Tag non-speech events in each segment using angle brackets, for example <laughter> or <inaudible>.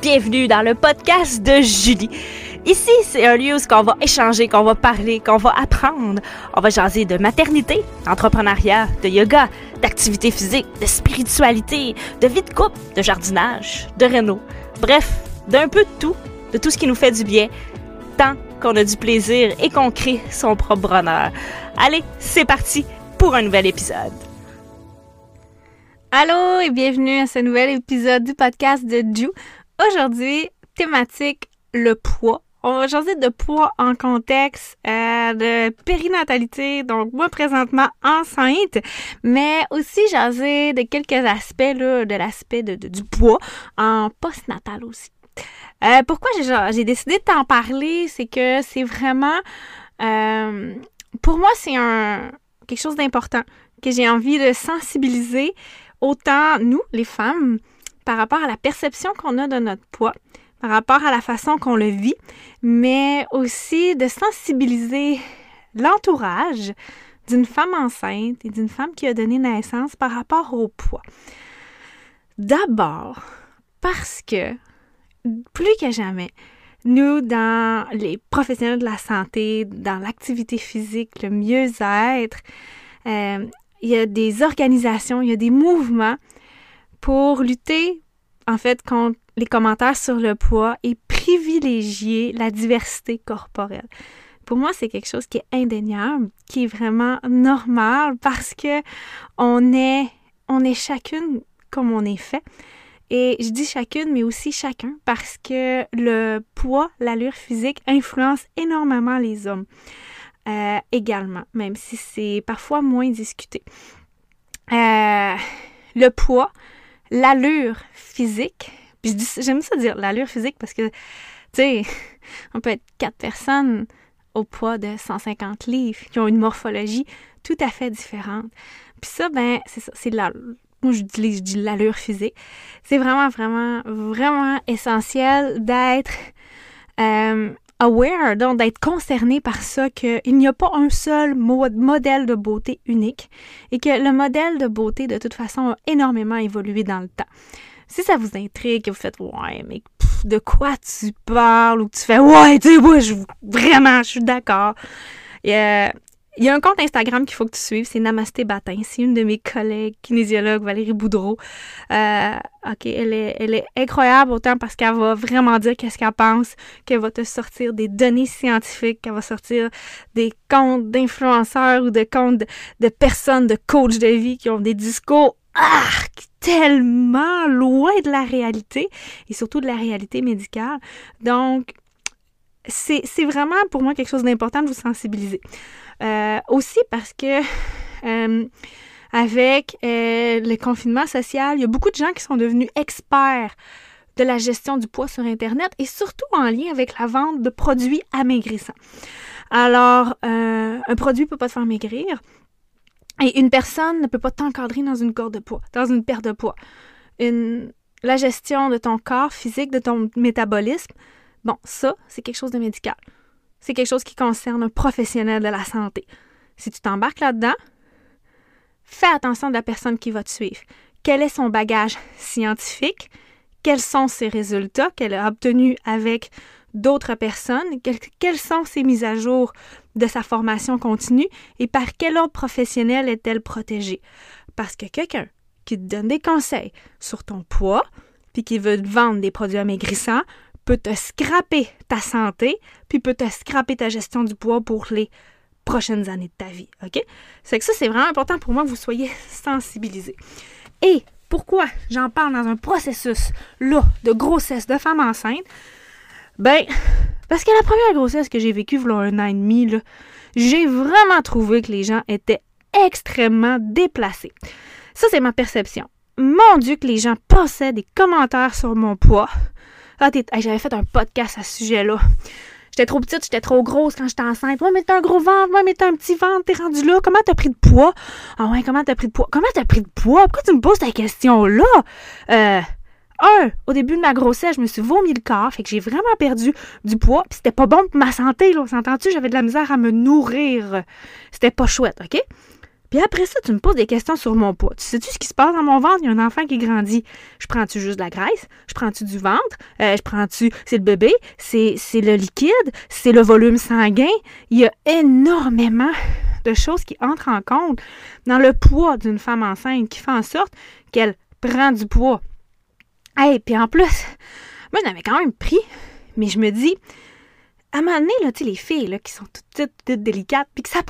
bienvenue dans le podcast de Julie. Ici, c'est un lieu où on va échanger, qu'on va parler, qu'on va apprendre. On va jaser de maternité, d'entrepreneuriat, de yoga, d'activité physique, de spiritualité, de vie de couple, de jardinage, de réno. Bref, d'un peu de tout, de tout ce qui nous fait du bien, tant qu'on a du plaisir et qu'on crée son propre bonheur. Allez, c'est parti pour un nouvel épisode. Allô et bienvenue à ce nouvel épisode du podcast de Ju. Aujourd'hui, thématique le poids. On va jaser de poids en contexte euh, de périnatalité, donc moi présentement enceinte, mais aussi jaser de quelques aspects là, de l'aspect de, du poids en postnatal aussi. Euh, pourquoi j'ai décidé de t'en parler, c'est que c'est vraiment, euh, pour moi, c'est un quelque chose d'important que j'ai envie de sensibiliser autant nous, les femmes, par rapport à la perception qu'on a de notre poids, par rapport à la façon qu'on le vit, mais aussi de sensibiliser l'entourage d'une femme enceinte et d'une femme qui a donné naissance par rapport au poids. D'abord, parce que plus que jamais, nous, dans les professionnels de la santé, dans l'activité physique, le mieux-être, euh, il y a des organisations, il y a des mouvements pour lutter en fait contre les commentaires sur le poids et privilégier la diversité corporelle. Pour moi, c'est quelque chose qui est indéniable, qui est vraiment normal parce que on est on est chacune comme on est fait. Et je dis chacune, mais aussi chacun, parce que le poids, l'allure physique influence énormément les hommes. Euh, également, même si c'est parfois moins discuté. Euh, le poids, l'allure physique, puis j'aime ça dire l'allure physique parce que, tu sais, <laughs> on peut être quatre personnes au poids de 150 livres qui ont une morphologie tout à fait différente. Puis ça, ben, c'est ça, c'est la, moi dis, je dis l'allure physique. C'est vraiment, vraiment, vraiment essentiel d'être euh, aware, donc d'être concerné par ça, qu'il n'y a pas un seul modèle de beauté unique et que le modèle de beauté, de toute façon, a énormément évolué dans le temps. Si ça vous intrigue, que vous faites Ouais, mais de quoi tu parles ou que tu fais Ouais, tu sais, moi, je, vraiment, je suis d'accord. Euh, il y a un compte Instagram qu'il faut que tu suives, c'est Namasté Batin. C'est une de mes collègues kinésiologues, Valérie Boudreau. Euh, OK, elle est, elle est incroyable autant parce qu'elle va vraiment dire qu'est-ce qu'elle pense, qu'elle va te sortir des données scientifiques, qu'elle va sortir des comptes d'influenceurs ou de comptes de, personnes, de coachs de vie qui ont des discours tellement loin de la réalité et surtout de la réalité médicale. Donc, c'est vraiment pour moi quelque chose d'important de vous sensibiliser. Euh, aussi parce que euh, avec euh, le confinement social, il y a beaucoup de gens qui sont devenus experts de la gestion du poids sur Internet et surtout en lien avec la vente de produits amaigrissants. Alors, un produit ne peut pas te faire maigrir et une personne ne peut pas t'encadrer dans une corde de poids, dans une perte de poids. La gestion de ton corps physique, de ton métabolisme, bon, ça, c'est quelque chose de médical c'est quelque chose qui concerne un professionnel de la santé. Si tu t'embarques là-dedans, fais attention de la personne qui va te suivre. Quel est son bagage scientifique? Quels sont ses résultats qu'elle a obtenus avec d'autres personnes? Quelles sont ses mises à jour de sa formation continue? Et par quel ordre professionnel est-elle protégée? Parce que quelqu'un qui te donne des conseils sur ton poids, puis qui veut te vendre des produits amaigrissants, peut te scraper ta santé, puis peut te scraper ta gestion du poids pour les prochaines années de ta vie. OK? C'est que ça, c'est vraiment important pour moi que vous soyez <laughs> sensibilisés. Et pourquoi j'en parle dans un processus là de grossesse de femme enceinte? Ben, parce que la première grossesse que j'ai vécue, voilà un an et demi, j'ai vraiment trouvé que les gens étaient extrêmement déplacés. Ça, c'est ma perception. Mon Dieu, que les gens passaient des commentaires sur mon poids, ah, j'avais fait un podcast à ce sujet-là. J'étais trop petite, j'étais trop grosse quand j'étais enceinte. Ouais, mais t'as un gros ventre, ouais, mais t'as un petit ventre, t'es rendu là. Comment t'as pris de poids? Ah ouais, comment t'as pris de poids? Comment t'as pris de poids? Pourquoi tu me poses ta question-là? Euh, un, au début de ma grossesse, je me suis vomi le corps, fait que j'ai vraiment perdu du poids, puis c'était pas bon pour ma santé, là, s'entend-tu? J'avais de la misère à me nourrir. C'était pas chouette, OK? Puis après ça, tu me poses des questions sur mon poids. Tu sais-tu ce qui se passe dans mon ventre? Il y a un enfant qui grandit. Je prends-tu juste de la graisse? Je prends-tu du ventre? Euh, je prends-tu... C'est le bébé? C'est, le liquide? C'est le volume sanguin? Il y a énormément de choses qui entrent en compte dans le poids d'une femme enceinte qui fait en sorte qu'elle prend du poids. Hey, puis en plus, moi, j'en quand même pris, mais je me dis, à un moment donné, là, les filles là, qui sont toutes petites, toutes délicates, puis que ça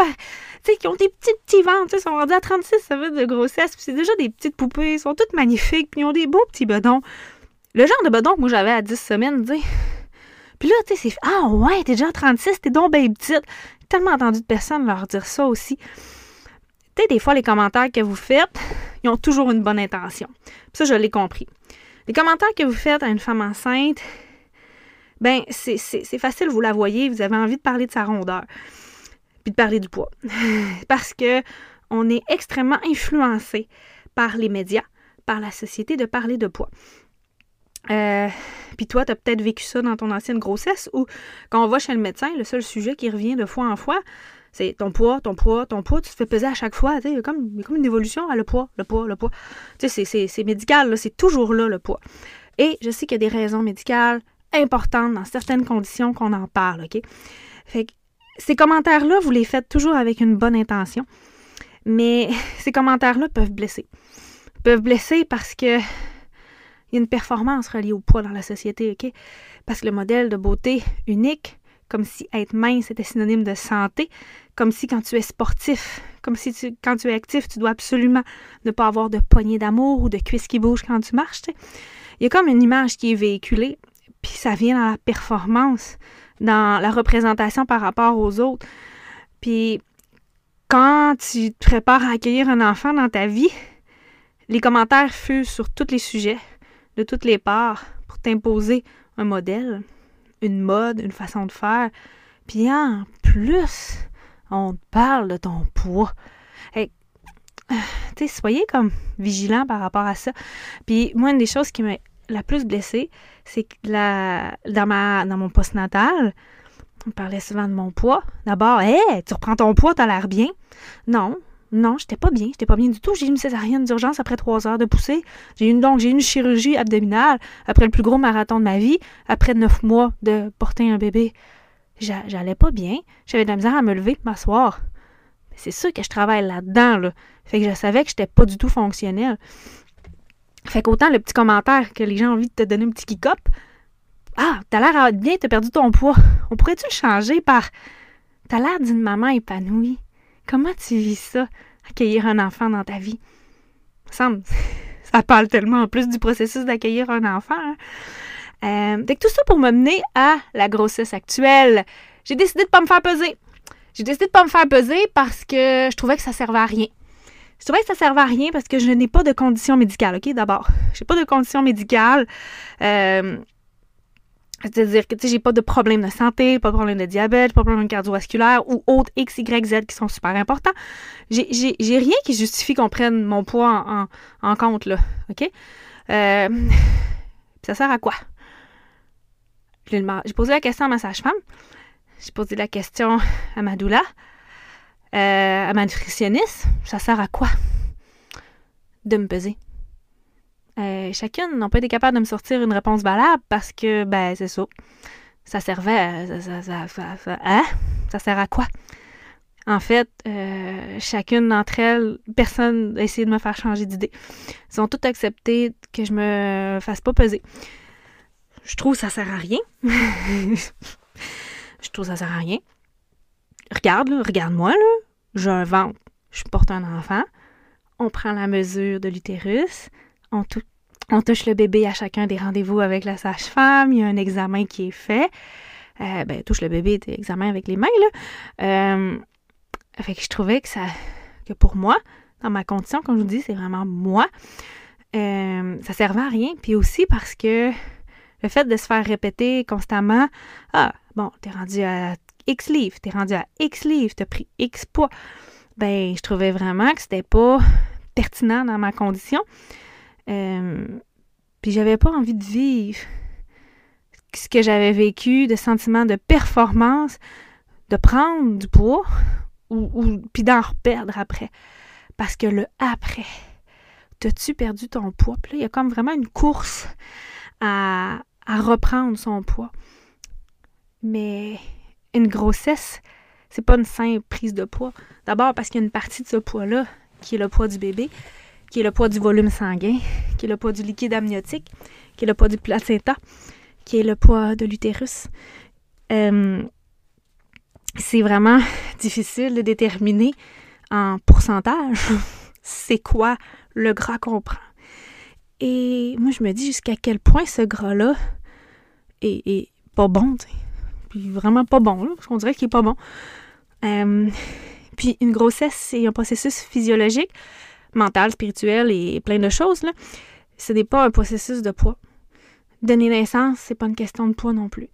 sais, qui ont des petits petits ventres, sont rendus à 36 ça veut de grossesse, puis c'est déjà des petites poupées, ils sont toutes magnifiques, puis ils ont des beaux petits bedons. Le genre de bedon que moi j'avais à 10 semaines, tu sais. Puis là, tu sais, c'est Ah ouais, t'es déjà à 36, t'es donc bien petite. J'ai tellement entendu de personnes leur dire ça aussi. Tu sais, des fois, les commentaires que vous faites, ils ont toujours une bonne intention. Puis ça, je l'ai compris. Les commentaires que vous faites à une femme enceinte, ben c'est facile, vous la voyez, vous avez envie de parler de sa rondeur, puis de parler du poids. <laughs> Parce que on est extrêmement influencé par les médias, par la société de parler de poids. Euh, puis toi, tu as peut-être vécu ça dans ton ancienne grossesse où quand on va chez le médecin, le seul sujet qui revient de fois en fois, c'est ton poids, ton poids, ton poids, tu te fais peser à chaque fois. Y, a comme, comme une évolution à le poids, le poids, le poids. Tu sais, c'est médical, c'est toujours là le poids. Et je sais qu'il y a des raisons médicales, importante dans certaines conditions qu'on en parle, OK? Fait que ces commentaires-là, vous les faites toujours avec une bonne intention, mais <laughs> ces commentaires-là peuvent blesser. Ils peuvent blesser parce que il y a une performance reliée au poids dans la société, OK? Parce que le modèle de beauté unique, comme si être mince était synonyme de santé, comme si quand tu es sportif, comme si quand tu es actif, tu dois absolument ne pas avoir de poignée d'amour ou de cuisses qui bougent quand tu marches. Il y a comme une image qui est véhiculée puis ça vient dans la performance, dans la représentation par rapport aux autres. Puis quand tu te prépares à accueillir un enfant dans ta vie, les commentaires fusent sur tous les sujets, de toutes les parts, pour t'imposer un modèle, une mode, une façon de faire. Puis en plus, on te parle de ton poids. Hey, tu sais, soyez comme vigilant par rapport à ça. Puis moi, une des choses qui m'a la plus blessée, c'est que la, dans, dans mon postnatal, on parlait souvent de mon poids. D'abord, hé, tu reprends ton poids, t'as l'air bien. Non, non, j'étais pas bien. J'étais pas bien du tout. J'ai eu une césarienne d'urgence après trois heures de poussée. J'ai eu donc j'ai une chirurgie abdominale après le plus gros marathon de ma vie, après neuf mois de porter un bébé. J'allais pas bien. J'avais de la misère à me lever, m'asseoir. C'est sûr que je travaille là-dedans, là. Fait que je savais que j'étais pas du tout fonctionnelle. Fait qu'autant le petit commentaire que les gens ont envie de te donner un petit kick-up, ah, t'as l'air bien, t'as perdu ton poids. On pourrait-tu le changer par T'as l'air d'une maman épanouie. Comment tu vis ça, accueillir un enfant dans ta vie? Ça <laughs> parle tellement en plus du processus d'accueillir un enfant. Hein. Euh, tout ça pour me mener à la grossesse actuelle. J'ai décidé de pas me faire peser. J'ai décidé de pas me faire peser parce que je trouvais que ça servait à rien. Je trouvais que ça servait à rien parce que je n'ai pas de condition médicale, OK, d'abord. Je n'ai pas de condition médicale. Euh, c'est-à-dire que, tu sais, j'ai pas de problème de santé, pas de problème de diabète, pas de problème cardiovasculaire ou autres X, Y, Z qui sont super importants. J'ai rien qui justifie qu'on prenne mon poids en, compte, là, OK? Euh, <laughs> ça sert à quoi? J'ai posé la question à ma sage-femme. J'ai posé la question à ma doula. Euh, à ma nutritionniste, ça sert à quoi de me peser? Euh, chacune n'a pas été capable de me sortir une réponse valable parce que, ben, c'est ça. Ça servait ça, ça, hein? ça, sert à quoi? En fait, euh, chacune d'entre elles, personne n'a essayé de me faire changer d'idée. Ils ont toutes accepté que je me fasse pas peser. Je trouve que ça sert à rien. <laughs> je trouve que ça sert à rien regarde, regarde-moi, là, j'ai un ventre, je porte un enfant, on prend la mesure de l'utérus, on, touche le bébé à chacun des rendez-vous avec la sage-femme, il y a un examen qui est fait. Euh, ben, touche le bébé, examen avec les mains, là. Euh, fait que je trouvais que ça, que pour moi, dans ma condition, comme je vous dis, c'est vraiment moi, euh, ça servait à rien. Puis aussi parce que le fait de se faire répéter constamment, ah, bon, t'es rendu à X livres, t'es rendu à X livres, t'as pris X poids. Ben, je trouvais vraiment que c'était pas pertinent dans ma condition. Euh, puis j'avais pas envie de vivre ce que j'avais vécu, de sentiment de performance, de prendre du poids ou, puis d'en reperdre après. Parce que le après, t'as-tu perdu ton poids? Puis là, il y a comme vraiment une course à, à reprendre son poids. Mais une grossesse, c'est pas une simple prise de poids. D'abord parce qu'il y a une partie de ce poids-là qui est le poids du bébé, qui est le poids du volume sanguin, qui est le poids du liquide amniotique, qui est le poids du placenta, qui est le poids de l'utérus. Euh, c'est vraiment <laughs> difficile de déterminer en pourcentage <laughs> c'est quoi le gras qu'on prend. Et moi, je me dis jusqu'à quel point ce gras-là est, pas bon, Puis vraiment pas bon, parce qu'on dirait qu'il est pas bon. Euh, <laughs> puis une grossesse, c'est un processus physiologique, mental, spirituel et plein de choses. Là. Ce n'est pas un processus de poids. Donner naissance, c'est pas une question de poids non plus.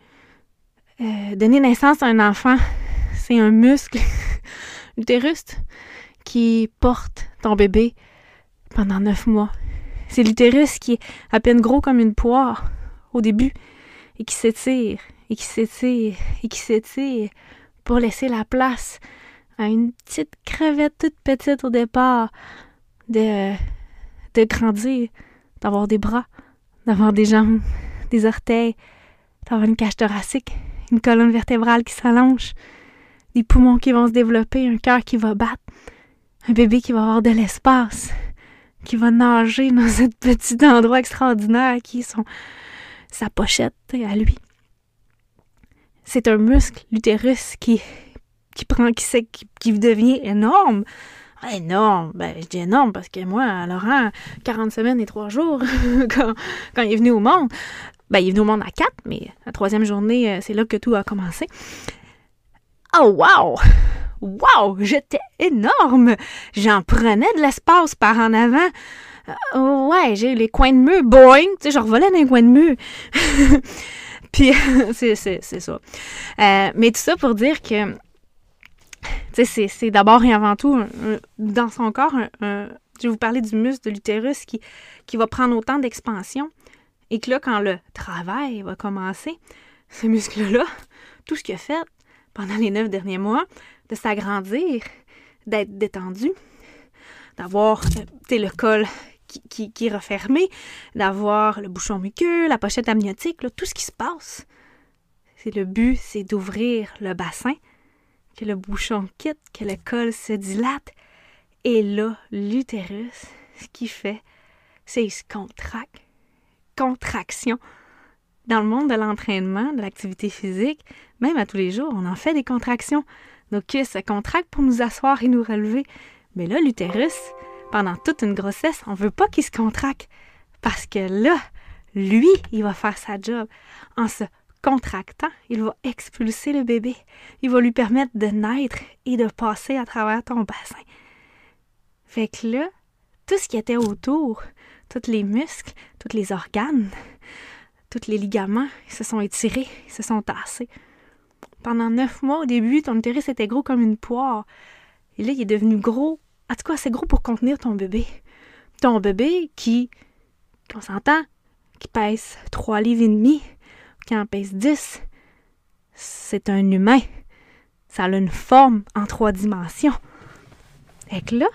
Euh, donner naissance à un enfant, <laughs> c'est un muscle, <laughs> l'utérus, qui porte ton bébé pendant neuf mois. C'est l'utérus qui est à peine gros comme une poire au début et qui s'étire et qui s'étire et qui s'étire pour laisser la place à une petite crevette toute petite au départ de, de grandir, d'avoir des bras, d'avoir des jambes, des orteils, d'avoir une cage thoracique, une colonne vertébrale qui s'allonge, des poumons qui vont se développer, un cœur qui va battre, un bébé qui va avoir de l'espace, qui va nager dans <laughs> ce petit endroit extraordinaire qui est sa pochette à lui. C'est un muscle, l'utérus, qui, qui prend, qui, qui, qui devient énorme. Énorme, ben je dis énorme parce que moi, Laurent, 40 semaines et 3 jours, <laughs> quand, il est venu au monde, ben il est venu au monde à 4, mais la troisième journée, euh, c'est là que tout a commencé. Oh wow! Wow! J'étais énorme! J'en prenais de l'espace par en avant. Euh, ouais, j'ai les coins de mur, boing! Tu sais, je revolais dans les coins de mur. <laughs> Puis, <laughs> c'est ça. Euh, mais tout ça pour dire que, c'est d'abord et avant tout, dans son corps, je vais vous parler du muscle de l'utérus qui, qui va prendre autant d'expansion. Et que là, quand le travail va commencer, ce muscle-là, <laughs> tout ce qu'il a fait pendant les neuf derniers mois, de s'agrandir, d'être détendu, d'avoir euh, le col qui, est refermé, d'avoir le bouchon muqueux, la pochette amniotique, tout ce qui se passe. C'est le but, c'est d'ouvrir le bassin, que le bouchon quitte, que le col se dilate. Et là, l'utérus, ce qu'il fait, c'est qu'il se contracte. Contraction. Dans le monde de l'entraînement, de l'activité physique, même à tous les jours, on en fait des contractions. Nos cuisses se contractent pour nous asseoir et nous relever. Mais là, l'utérus, pendant toute une grossesse, on veut pas qu'il se contracte. Parce que là, lui, il va faire sa job. En se contractant, il va expulser le bébé. Il va lui permettre de naître et de passer à travers ton bassin. Fait que là, tout ce qui était autour, tous les muscles, tous les organes, tous les ligaments, ils se sont étirés, ils se sont tassés. Pendant neuf mois, au début, ton utérus était gros comme une poire. Et là, il est devenu gros en tout cas, c'est gros pour contenir ton bébé. Ton bébé qui, qu'on s'entend, qui pèse 3 livres et demi, qui en pèse 10, c'est un humain. Ça a une forme en trois dimensions. Et que là,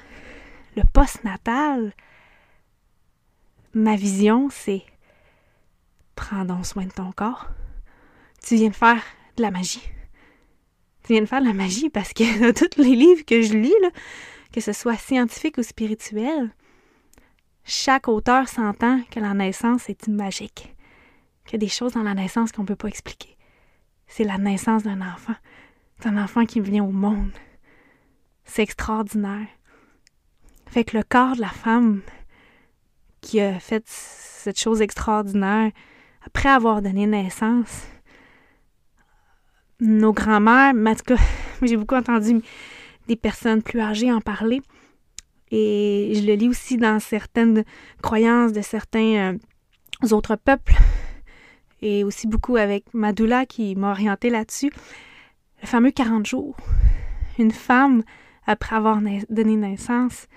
le post-natal, ma vision, c'est prends soin de ton corps. Tu viens de faire de la magie. Tu viens de faire de la magie parce que <laughs> dans tous les livres que je lis, là, que ce soit scientifique ou spirituel, chaque auteur s'entend que la naissance est magique, qu'il y a des choses dans la naissance qu'on ne peut pas expliquer. C'est la naissance d'un enfant, d'un enfant qui vient au monde. C'est extraordinaire. Fait que le corps de la femme qui a fait cette chose extraordinaire, après avoir donné naissance, nos grands-mères, en tout cas, <laughs> j'ai beaucoup entendu des personnes plus âgées en parler. Et je le lis aussi dans certaines croyances de certains euh, autres peuples. Et aussi beaucoup avec Madula qui m'a orienté là-dessus. Le fameux 40 jours. Une femme, après avoir donné naissance,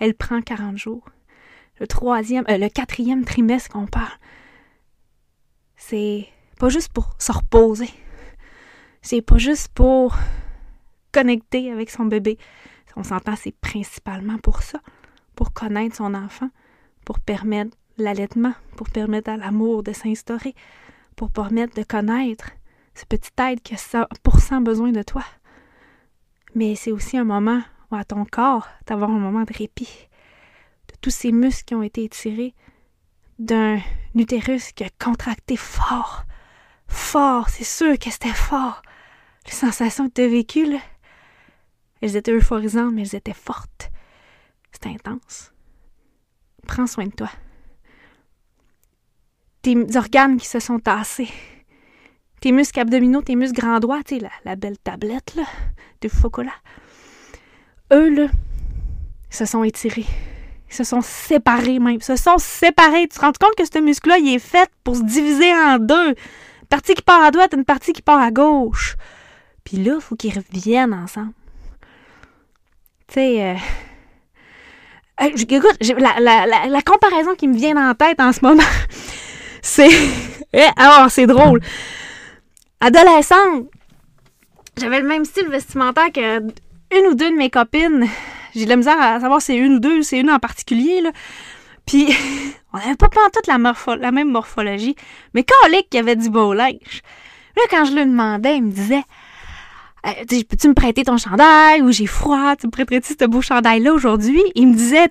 elle prend 40 jours. Le troisième, euh, le quatrième trimestre qu'on parle, c'est pas juste pour se reposer. C'est pas juste pour connecter avec son bébé. On s'entend, c'est principalement pour ça, pour connaître son enfant, pour permettre l'allaitement, pour permettre à l'amour de s'instaurer, pour permettre de connaître ce petit être qui a 100% besoin de toi. Mais c'est aussi un moment où à ton corps d'avoir un moment de répit, de tous ces muscles qui ont été étirés, d'un utérus qui a contracté fort, fort, c'est sûr que c'était fort. Les sensations que tu as vécues, elles étaient euphorisantes, mais elles étaient fortes. C'était intense. Prends soin de toi. Tes organes qui se sont tassés. Tes muscles abdominaux, tes muscles grands droits, tu la, la, belle tablette, là, de chocolat. Eux, là, se sont étirés. Ils se sont séparés même. Ils se sont séparés. Tu te rends compte que ce muscle-là, il est fait pour se diviser en deux. Une partie qui part à droite, une partie qui part à gauche. Puis là, il faut qu'ils reviennent ensemble. Tu sais, euh... <laughs> écoute, la, la, la, comparaison qui me vient en tête en ce moment, <laughs> c'est... Alors, <laughs> eh, c'est drôle. Adolescente, j'avais le même style vestimentaire que une ou deux de mes copines. J'ai de la misère à savoir si c'est une ou deux, c'est une en particulier, là. Puis, on n'avait pas toute la, la même morphologie. Mais quand qu'il y avait du beau linge. Là, quand je lui demandais, il me disait euh, Peux-tu me prêter ton chandail ou j'ai froid? Tu me prêterais-tu ce beau chandail-là aujourd'hui? Il me disait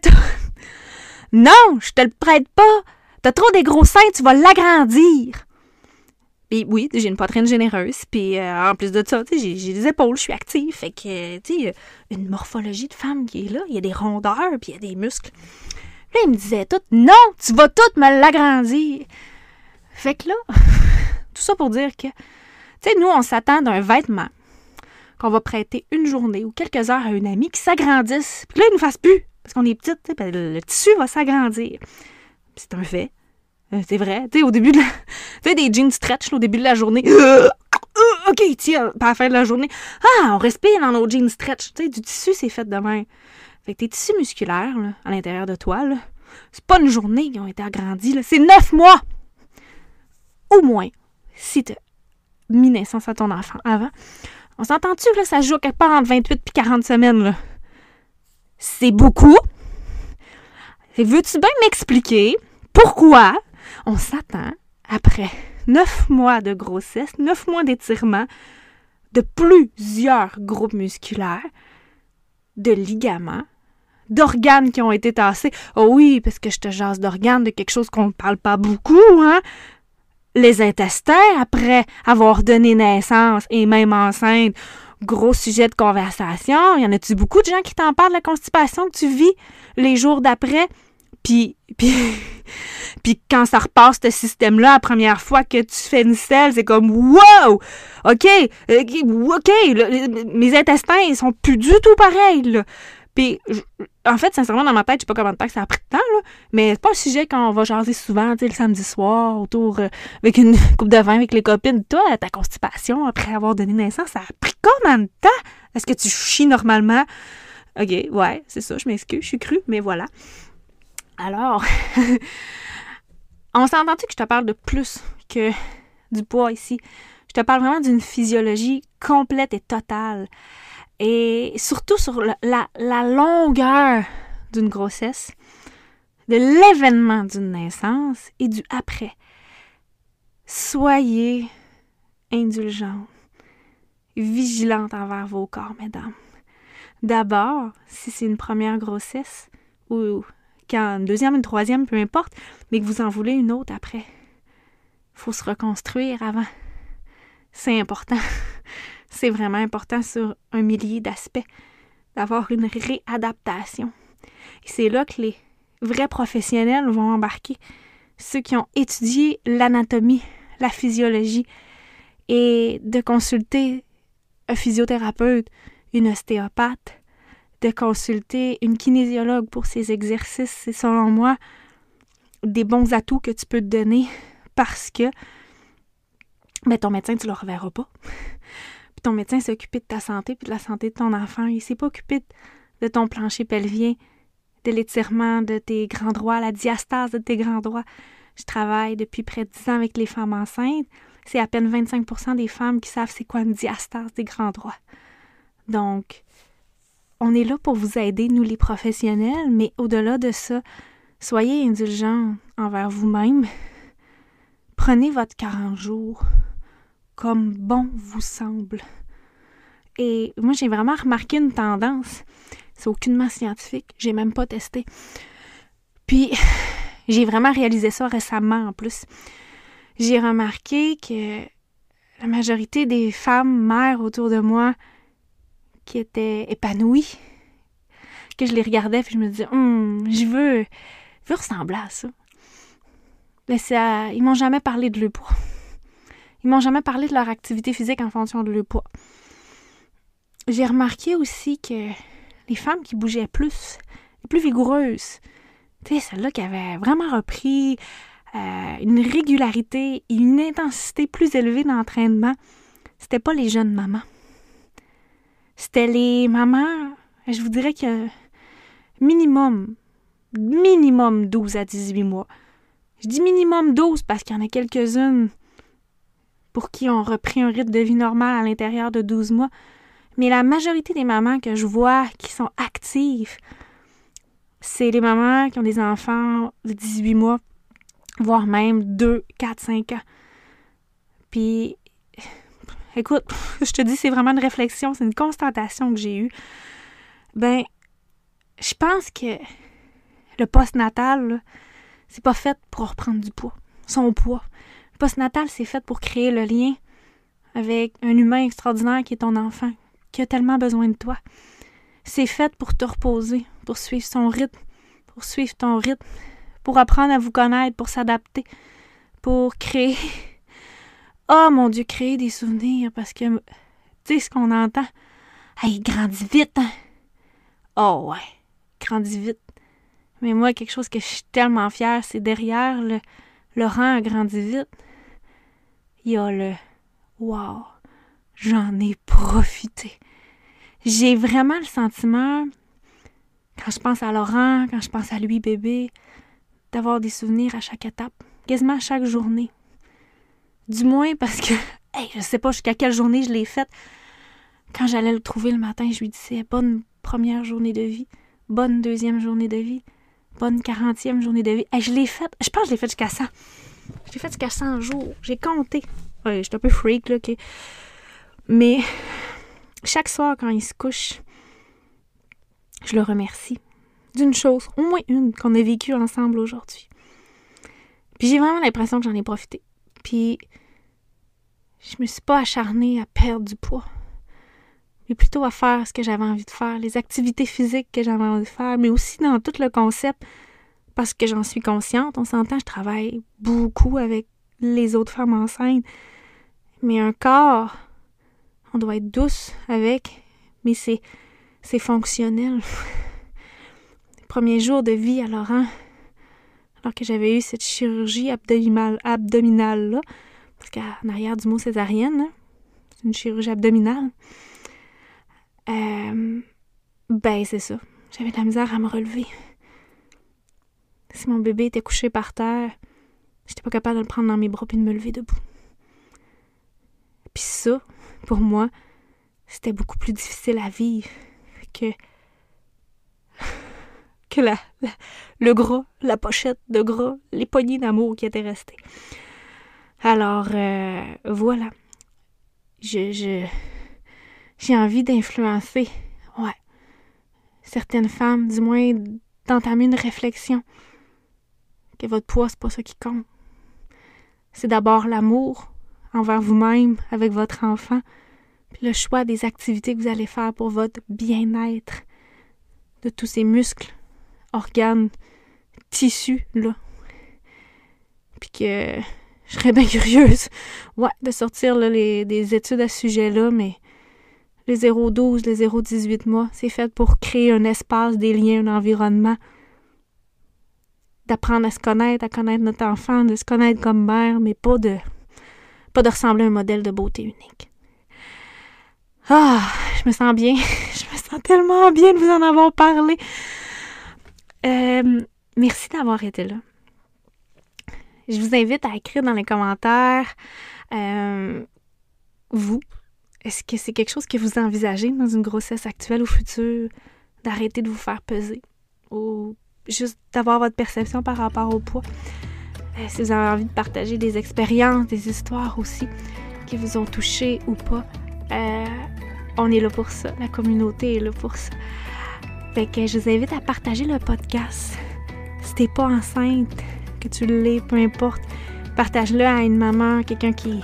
<laughs> Non, je te le prête pas. T'as trop des gros seins, tu vas l'agrandir. Puis oui, j'ai une poitrine généreuse. Puis euh, en plus de ça, j'ai des épaules, je suis active. Fait que, tu sais, une morphologie de femme qui est là. Il y a des rondeurs, puis il y a des muscles. Là, il me disait tout, non, tu vas tout me l'agrandir. Fait que là, <laughs> tout ça pour dire que, tu sais, nous, on s'attend d'un vêtement qu'on va prêter une journée ou quelques heures à une amie qui s'agrandisse. Puis là, il ne nous fasse plus. Parce qu'on est petite, le, tissu va s'agrandir. C'est un fait. Euh, c'est vrai. Tu sais, au début de la... <laughs> Tu des jeans stretch, au début de la journée. <laughs> OK, tiens, à la fin de la journée. Ah, on respire dans nos jeans stretch. Tu sais, du tissu, c'est fait de même. Fait que tes tissus musculaires, là, à l'intérieur de toi, c'est pas une journée qui ont été agrandis. C'est neuf mois! Au moins, si t'as mis naissance à ton enfant avant. On s'entend-tu que ça joue quelque part entre 28 et 40 semaines, là? C'est beaucoup. Veux-tu bien m'expliquer pourquoi on s'attend, après neuf mois de grossesse, neuf mois d'étirement, de plusieurs groupes musculaires, de ligaments, d'organes qui ont été tassés? Oh oui, parce que je te jase d'organes, de quelque chose qu'on ne parle pas beaucoup, hein? Les intestins, après avoir donné naissance et même enceinte, gros sujet de conversation. Y en a-tu beaucoup de gens qui t'en parlent de la constipation que tu vis les jours d'après? Puis, puis, <laughs> puis quand ça repasse ce système-là, la première fois que tu fais une selle, c'est comme wow! OK, euh, OK, mes intestins, ils sont plus du tout pareils, là. Puis, en fait, sincèrement, dans ma tête, je sais pas combien de temps que ça a pris de temps, là, mais c'est pas un sujet qu'on va jaser souvent, tu le samedi soir, autour, euh, avec une <laughs> coupe de vin avec les copines. Toi, ta constipation, après avoir donné naissance, ça a pris combien de temps? Est-ce que tu chies normalement? OK, ouais, c'est ça, je m'excuse, je suis crue, mais voilà. Alors, <laughs> on s'est entendu que je te parle de plus que du poids ici? Je te parle vraiment d'une physiologie complète et totale. Et surtout sur la, longueur d'une grossesse, de l'événement d'une naissance et du après. Soyez indulgents, vigilantes envers vos corps, mesdames. D'abord, si c'est une première grossesse ou quand une deuxième, une troisième, peu importe, mais que vous en voulez une autre après. Faut se reconstruire avant. C'est important. C'est vraiment important sur un millier d'aspects d'avoir une réadaptation. C'est là que les vrais professionnels vont embarquer. Ceux qui ont étudié l'anatomie, la physiologie, et de consulter un physiothérapeute, une ostéopathe, de consulter une kinésiologue pour ces exercices, c'est selon moi des bons atouts que tu peux te donner parce que ben, ton médecin, tu ne le reverras pas. Ton médecin s'est occupé de ta santé puis de la santé de ton enfant. Il s'est pas occupé de ton plancher pelvien, de l'étirement de tes grands droits, la diastase de tes grands droits. Je travaille depuis près de 10 ans avec les femmes enceintes. C'est à peine 25 des femmes qui savent c'est quoi une diastase des grands droits. Donc, on est là pour vous aider, nous les professionnels, mais au-delà de ça, soyez indulgents envers vous-même. Prenez votre 40 jours comme bon vous semble. Et moi, j'ai vraiment remarqué une tendance. C'est aucunement scientifique. J'ai même pas testé. Puis, <laughs> j'ai vraiment réalisé ça récemment en plus. J'ai remarqué que la majorité des femmes mères autour de moi qui étaient épanouies, que je les regardais puis je me disais, hum, je veux, veux ressembler à ça. Mais ça, ils m'ont jamais parlé de poids. Ils m'ont jamais parlé de leur activité physique en fonction de leur poids. J'ai remarqué aussi que les femmes qui bougeaient plus, les plus vigoureuses, tu sais, celles-là qui avaient vraiment repris euh, une régularité et une intensité plus élevée d'entraînement, c'était pas les jeunes mamans. C'était les mamans, je vous dirais que minimum, minimum 12 à 18 mois. Je dis minimum 12 parce qu'il y en a quelques-unes pour qui ont repris un rythme de vie normal à l'intérieur de 12 mois. Mais la majorité des mamans que je vois qui sont actives, c'est les mamans qui ont des enfants de 18 mois, voire même 2, 4, 5 ans. Puis, écoute, <laughs> je te dis, c'est vraiment une réflexion, c'est une constatation que j'ai eue. Ben, je pense que le post-natal, c'est pas fait pour reprendre du poids, son poids. Post-natal, c'est fait pour créer le lien avec un humain extraordinaire qui est ton enfant, qui a tellement besoin de toi. C'est fait pour te reposer, pour suivre son rythme, pour suivre ton rythme, pour apprendre à vous connaître, pour s'adapter, pour créer. <laughs> Oh mon Dieu, créer des souvenirs parce que, tu sais ce qu'on entend? Hey, il grandit vite, hein? Oh ouais, grandit vite. Mais moi, quelque chose que je suis tellement fière, c'est derrière le Laurent a grandi vite. Il y a le Wow, j'en ai profité. J'ai vraiment le sentiment, quand je pense à Laurent, quand je pense à lui bébé, d'avoir des souvenirs à chaque étape, quasiment à chaque journée. Du moins parce que, <laughs> hey, je sais pas jusqu'à quelle journée je l'ai faite. Quand j'allais le trouver le matin, je lui disais bonne première journée de vie, bonne deuxième journée de vie, bonne quarantième journée de vie. Je l'ai faite, je pense que je l'ai faite jusqu'à 100. Je l'ai faite jusqu'à 100 jours. J'ai compté. Ouais, j'étais un peu freak, là. Mais chaque soir, quand il se couche, je le remercie d'une chose, au moins une, qu'on a vécue ensemble aujourd'hui. Puis j'ai vraiment l'impression que j'en ai profité. Puis je me suis pas acharnée à perdre du poids, mais plutôt à faire ce que j'avais envie de faire, les activités physiques que j'avais envie de faire, mais aussi dans tout le concept, parce que j'en suis consciente. On s'entend, je travaille beaucoup avec les autres femmes enceintes, mais un corps, on doit être douce avec, mais c'est c'est fonctionnel. <laughs> Les premiers jours de vie à Laurent, alors que j'avais eu cette chirurgie abdominale, abdominale là, parce qu'en arrière du mot césarienne, hein, c'est une chirurgie abdominale. Euh, ben, c'est ça. J'avais de la misère à me relever. Si mon bébé était couché par terre, j'étais pas capable de le prendre dans mes bras puis de me lever debout. Puis ça, pour moi, c'était beaucoup plus difficile à vivre que <laughs> que la, le gras, la pochette de gras, les poignées d'amour qui étaient restées. Alors euh, voilà, je, je j'ai envie d'influencer, ouais, certaines femmes, du moins d'entamer une réflexion que votre poids c'est pas ça qui compte. C'est d'abord l'amour envers vous-même, avec votre enfant, puis le choix des activités que vous allez faire pour votre bien-être, de tous ces muscles, organes, tissus, là. Puis que je serais bien curieuse, <laughs> ouais, de sortir les, des études à ce sujet-là, mais le 0-12, le 0-18 mois, c'est fait pour créer un espace, des liens, un environnement, d'apprendre à se connaître, à connaître notre enfant, de se connaître comme mère, mais pas de pas de ressembler à un modèle de beauté unique. Ah, je me sens bien. <laughs> je me sens tellement bien de vous en avoir parlé. Euh, merci d'avoir été là. Je vous invite à écrire dans les commentaires, euh, vous, est-ce que c'est quelque chose que vous envisagez dans une grossesse actuelle ou future, d'arrêter de vous faire peser ou juste d'avoir votre perception par rapport au poids? Euh, si vous avez envie de partager des expériences, des histoires aussi qui vous ont touché ou pas, euh, on est là pour ça. La communauté est là pour ça. Fait que je vous invite à partager le podcast. Si t'es pas enceinte, que tu l'es, peu importe, partage-le à une maman, quelqu'un qui,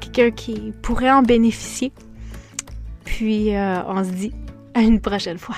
quelqu'un qui pourrait en bénéficier. Puis euh, on se dit à une prochaine fois.